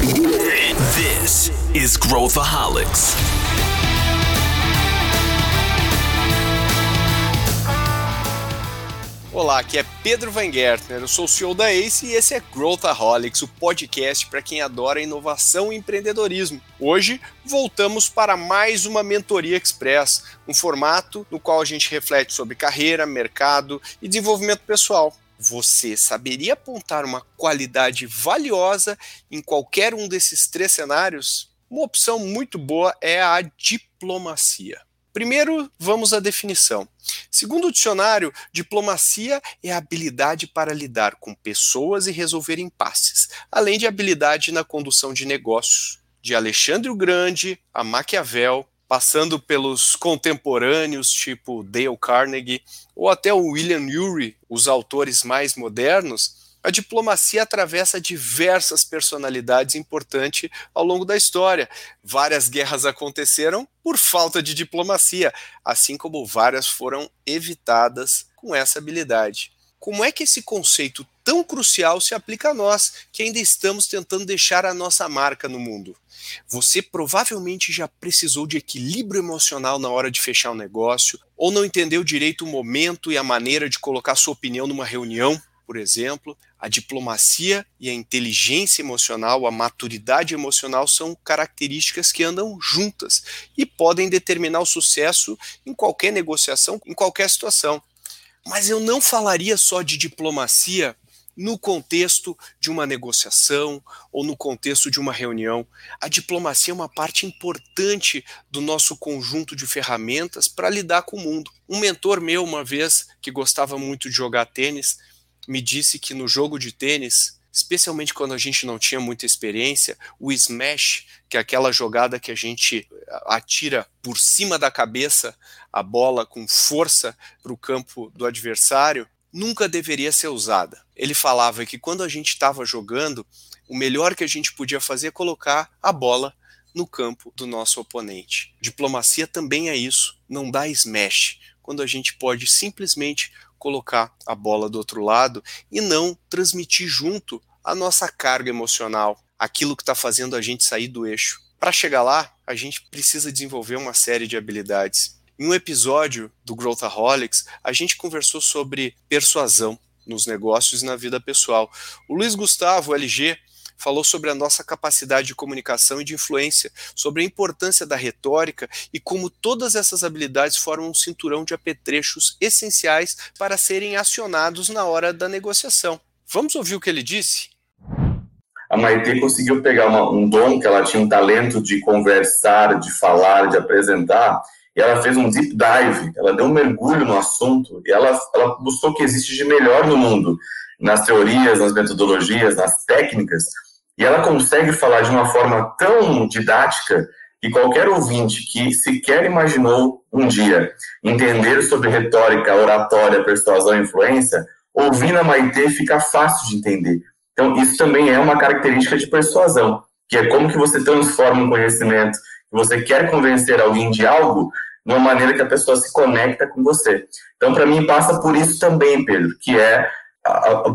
This is Growthaholics. Olá, aqui é Pedro Van Gertner, eu sou o CEO da ACE e esse é Growthaholics, o podcast para quem adora inovação e empreendedorismo. Hoje, voltamos para mais uma Mentoria Express, um formato no qual a gente reflete sobre carreira, mercado e desenvolvimento pessoal. Você saberia apontar uma qualidade valiosa em qualquer um desses três cenários? Uma opção muito boa é a diplomacia. Primeiro, vamos à definição. Segundo o dicionário, diplomacia é a habilidade para lidar com pessoas e resolver impasses, além de habilidade na condução de negócios. De Alexandre o Grande a Maquiavel, passando pelos contemporâneos tipo Dale Carnegie ou até o William Ury, os autores mais modernos, a diplomacia atravessa diversas personalidades importantes ao longo da história. Várias guerras aconteceram por falta de diplomacia, assim como várias foram evitadas com essa habilidade. Como é que esse conceito tão crucial se aplica a nós, que ainda estamos tentando deixar a nossa marca no mundo? Você provavelmente já precisou de equilíbrio emocional na hora de fechar um negócio, ou não entendeu direito o momento e a maneira de colocar sua opinião numa reunião, por exemplo. A diplomacia e a inteligência emocional, a maturidade emocional são características que andam juntas e podem determinar o sucesso em qualquer negociação, em qualquer situação. Mas eu não falaria só de diplomacia no contexto de uma negociação ou no contexto de uma reunião. A diplomacia é uma parte importante do nosso conjunto de ferramentas para lidar com o mundo. Um mentor meu, uma vez, que gostava muito de jogar tênis, me disse que no jogo de tênis, especialmente quando a gente não tinha muita experiência, o smash, que é aquela jogada que a gente atira por cima da cabeça a bola com força para o campo do adversário, nunca deveria ser usada. Ele falava que quando a gente estava jogando, o melhor que a gente podia fazer é colocar a bola no campo do nosso oponente. Diplomacia também é isso, não dá smash, quando a gente pode simplesmente colocar a bola do outro lado e não transmitir junto a nossa carga emocional, aquilo que está fazendo a gente sair do eixo. Para chegar lá, a gente precisa desenvolver uma série de habilidades. Em um episódio do Growthaholics, a gente conversou sobre persuasão nos negócios e na vida pessoal. O Luiz Gustavo, LG, falou sobre a nossa capacidade de comunicação e de influência, sobre a importância da retórica e como todas essas habilidades formam um cinturão de apetrechos essenciais para serem acionados na hora da negociação. Vamos ouvir o que ele disse? A Maite conseguiu pegar uma, um dom que ela tinha um talento de conversar, de falar, de apresentar, e ela fez um deep dive, ela deu um mergulho no assunto e ela, ela buscou o que existe de melhor no mundo, nas teorias, nas metodologias, nas técnicas, e ela consegue falar de uma forma tão didática que qualquer ouvinte que sequer imaginou um dia entender sobre retórica, oratória, persuasão e influência, ouvindo a Maitê fica fácil de entender. Então, isso também é uma característica de persuasão, que é como que você transforma um conhecimento você quer convencer alguém de algo de uma maneira que a pessoa se conecta com você. Então, para mim, passa por isso também, Pedro, que é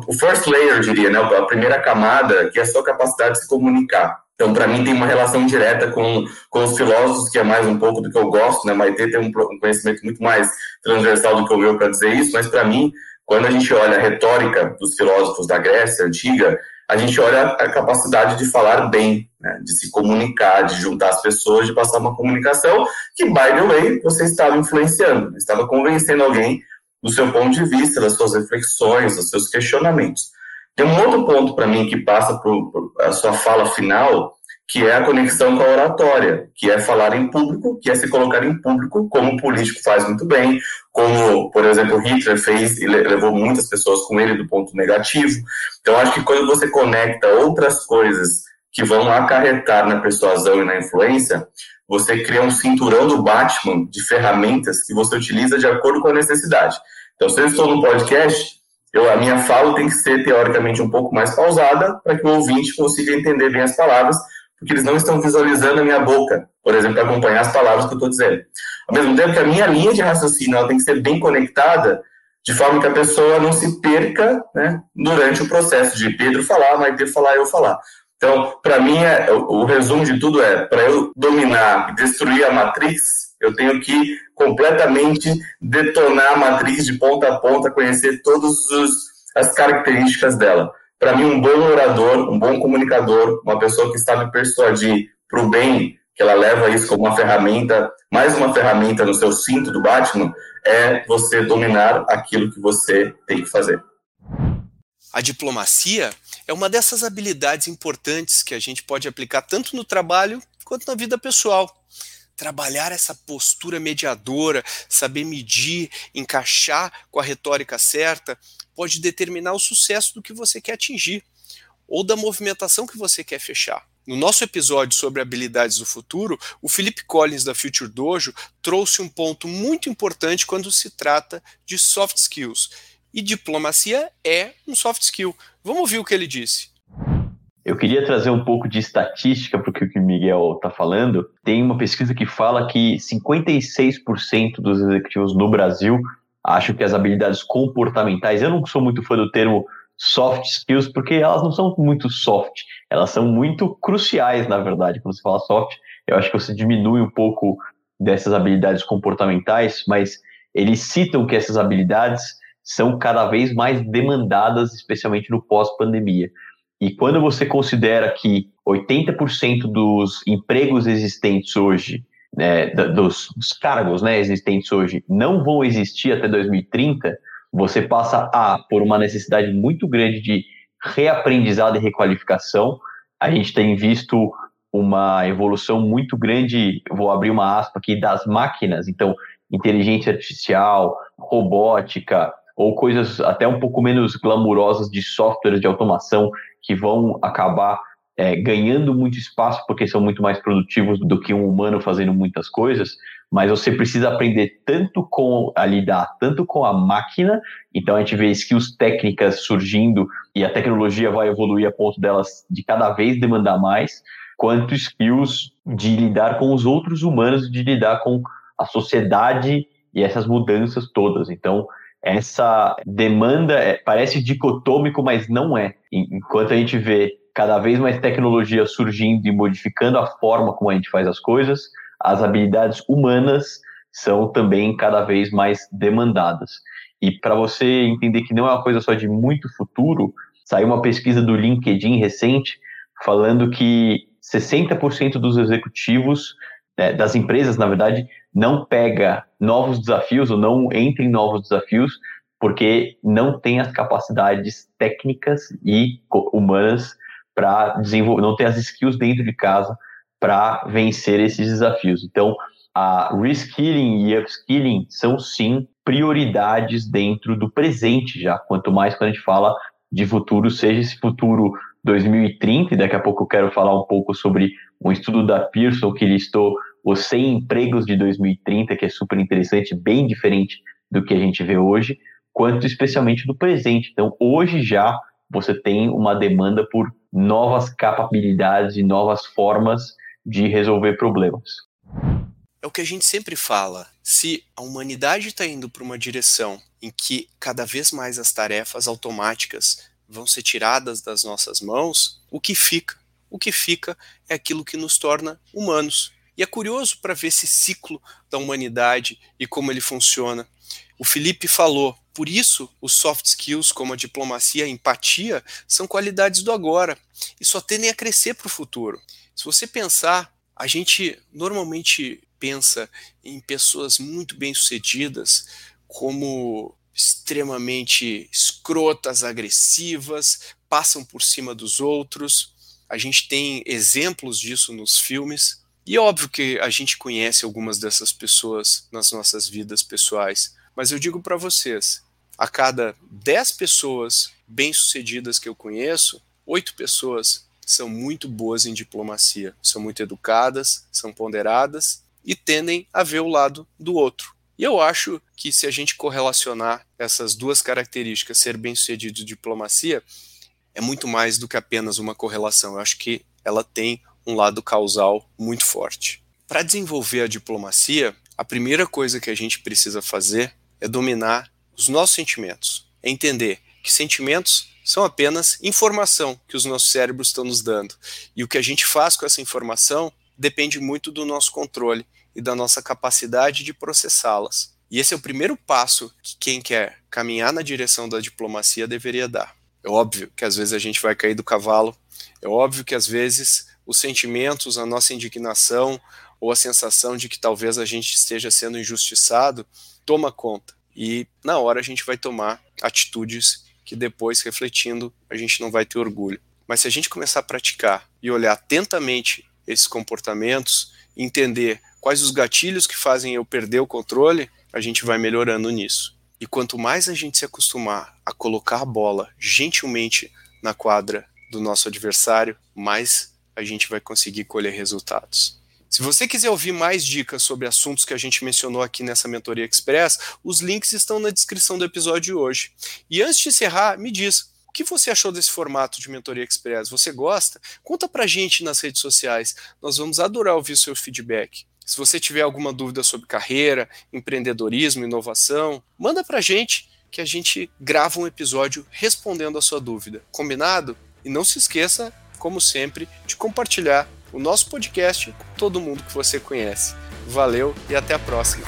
o first layer, eu diria, né, a primeira camada, que é a sua capacidade de se comunicar. Então, para mim, tem uma relação direta com, com os filósofos, que é mais um pouco do que eu gosto, né? Maite tem um, um conhecimento muito mais transversal do que o meu para dizer isso, mas para mim, quando a gente olha a retórica dos filósofos da Grécia antiga, a gente olha a capacidade de falar bem, né? de se comunicar, de juntar as pessoas, de passar uma comunicação que, by the way, você estava influenciando, estava convencendo alguém do seu ponto de vista, das suas reflexões, dos seus questionamentos. Tem um outro ponto para mim que passa por, por, a sua fala final, que é a conexão com a oratória, que é falar em público, que é se colocar em público, como o político faz muito bem, como, por exemplo, Hitler fez e levou muitas pessoas com ele do ponto negativo. Então, acho que quando você conecta outras coisas que vão acarretar na persuasão e na influência, você cria um cinturão do Batman de ferramentas que você utiliza de acordo com a necessidade. Então, se eu estou no podcast, eu, a minha fala tem que ser, teoricamente, um pouco mais pausada para que o ouvinte consiga entender bem as palavras, porque eles não estão visualizando a minha boca, por exemplo, para acompanhar as palavras que eu estou dizendo. Ao mesmo tempo que a minha linha de raciocínio tem que ser bem conectada, de forma que a pessoa não se perca né, durante o processo de Pedro falar, Maite falar, eu falar. Então, para mim, é, o, o, resumo de tudo é: para eu dominar e destruir a matriz, eu tenho que completamente detonar a matriz de ponta a ponta, conhecer todas as características dela. Para mim, um bom orador, um bom comunicador, uma pessoa que sabe persuadir para o bem, que ela leva isso como uma ferramenta, mais uma ferramenta no seu cinto do Batman, é você dominar aquilo que você tem que fazer. A diplomacia é uma dessas habilidades importantes que a gente pode aplicar tanto no trabalho quanto na vida pessoal. Trabalhar essa postura mediadora, saber medir, encaixar com a retórica certa, pode determinar o sucesso do que você quer atingir ou da movimentação que você quer fechar. No nosso episódio sobre habilidades do futuro, o Philip Collins da Future Dojo trouxe um ponto muito importante quando se trata de soft skills. E diplomacia é um soft skill. Vamos ouvir o que ele disse. Eu queria trazer um pouco de estatística para o que o Miguel está falando. Tem uma pesquisa que fala que 56% dos executivos no Brasil acham que as habilidades comportamentais, eu não sou muito fã do termo soft skills, porque elas não são muito soft, elas são muito cruciais, na verdade. Quando você fala soft, eu acho que você diminui um pouco dessas habilidades comportamentais, mas eles citam que essas habilidades são cada vez mais demandadas, especialmente no pós-pandemia. E quando você considera que 80% dos empregos existentes hoje, né, dos, dos cargos né, existentes hoje, não vão existir até 2030, você passa a por uma necessidade muito grande de reaprendizado e requalificação. A gente tem visto uma evolução muito grande, vou abrir uma aspa aqui, das máquinas, então, inteligência artificial, robótica, ou coisas até um pouco menos glamurosas de softwares de automação que vão acabar é, ganhando muito espaço porque são muito mais produtivos do que um humano fazendo muitas coisas, mas você precisa aprender tanto com a lidar, tanto com a máquina, então a gente vê skills técnicas surgindo e a tecnologia vai evoluir a ponto delas de cada vez demandar mais, quanto skills de lidar com os outros humanos, de lidar com a sociedade e essas mudanças todas. Então, essa demanda é, parece dicotômico, mas não é. Enquanto a gente vê cada vez mais tecnologia surgindo e modificando a forma como a gente faz as coisas, as habilidades humanas são também cada vez mais demandadas. E para você entender que não é uma coisa só de muito futuro, saiu uma pesquisa do LinkedIn recente falando que 60% dos executivos né, das empresas, na verdade, não pega novos desafios ou não entra em novos desafios porque não tem as capacidades técnicas e humanas para desenvolver, não tem as skills dentro de casa para vencer esses desafios. Então, a reskilling e upskilling são sim prioridades dentro do presente já, quanto mais quando a gente fala de futuro, seja esse futuro 2030, e daqui a pouco eu quero falar um pouco sobre um estudo da Pearson que listou os 100 empregos de 2030, que é super interessante, bem diferente do que a gente vê hoje, quanto especialmente do presente. Então, hoje já você tem uma demanda por novas capacidades e novas formas de resolver problemas. É o que a gente sempre fala. Se a humanidade está indo para uma direção em que cada vez mais as tarefas automáticas vão ser tiradas das nossas mãos, o que fica? O que fica é aquilo que nos torna humanos. E é curioso para ver esse ciclo da humanidade e como ele funciona. O Felipe falou, por isso os soft skills como a diplomacia, a empatia, são qualidades do agora e só tendem a crescer para o futuro. Se você pensar, a gente normalmente pensa em pessoas muito bem-sucedidas como extremamente escrotas, agressivas, passam por cima dos outros. A gente tem exemplos disso nos filmes. E é óbvio que a gente conhece algumas dessas pessoas nas nossas vidas pessoais, mas eu digo para vocês, a cada 10 pessoas bem-sucedidas que eu conheço, oito pessoas são muito boas em diplomacia, são muito educadas, são ponderadas e tendem a ver o lado do outro. E eu acho que se a gente correlacionar essas duas características, ser bem-sucedido e diplomacia, é muito mais do que apenas uma correlação. Eu acho que ela tem um lado causal muito forte. Para desenvolver a diplomacia, a primeira coisa que a gente precisa fazer é dominar os nossos sentimentos. É entender que sentimentos são apenas informação que os nossos cérebros estão nos dando. E o que a gente faz com essa informação depende muito do nosso controle e da nossa capacidade de processá-las. E esse é o primeiro passo que quem quer caminhar na direção da diplomacia deveria dar. É óbvio que às vezes a gente vai cair do cavalo, é óbvio que às vezes os sentimentos, a nossa indignação ou a sensação de que talvez a gente esteja sendo injustiçado toma conta. E na hora a gente vai tomar atitudes que depois, refletindo, a gente não vai ter orgulho. Mas se a gente começar a praticar e olhar atentamente esses comportamentos, entender quais os gatilhos que fazem eu perder o controle, a gente vai melhorando nisso. E quanto mais a gente se acostumar a colocar a bola gentilmente na quadra do nosso adversário, mais a gente vai conseguir colher resultados. Se você quiser ouvir mais dicas sobre assuntos que a gente mencionou aqui nessa Mentoria Express, os links estão na descrição do episódio de hoje. E antes de encerrar, me diz, o que você achou desse formato de Mentoria Express? Você gosta? Conta pra gente nas redes sociais. Nós vamos adorar ouvir o seu feedback. Se você tiver alguma dúvida sobre carreira, empreendedorismo, inovação, manda pra gente que a gente grava um episódio respondendo a sua dúvida. Combinado? E não se esqueça, como sempre, de compartilhar o nosso podcast com todo mundo que você conhece. Valeu e até a próxima.